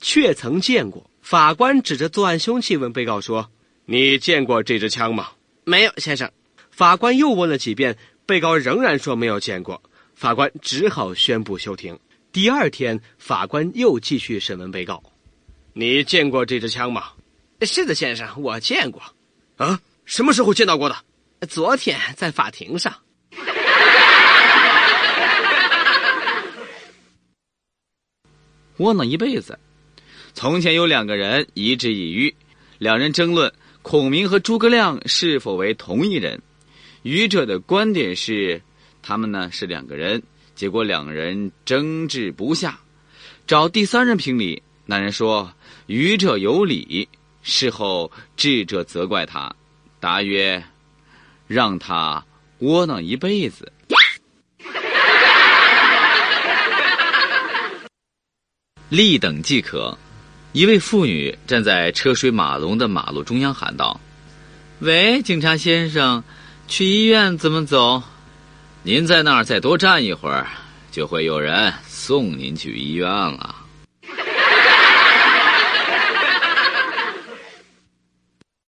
确曾见过。法官指着作案凶器问被告说：“你见过这支枪吗？”“没有，先生。”法官又问了几遍，被告仍然说没有见过。法官只好宣布休庭。第二天，法官又继续审问被告：“你见过这支枪吗？”“是的，先生，我见过。”“啊，什么时候见到过的？”“昨天在法庭上。”窝囊一辈子。从前有两个人一智一愚，两人争论孔明和诸葛亮是否为同一人。愚者的观点是，他们呢是两个人。结果两人争执不下，找第三人评理。那人说：“愚者有理。”事后智者责怪他，答曰：“让他窝囊一辈子。”立等即可。一位妇女站在车水马龙的马路中央喊道：“喂，警察先生，去医院怎么走？您在那儿再多站一会儿，就会有人送您去医院了。”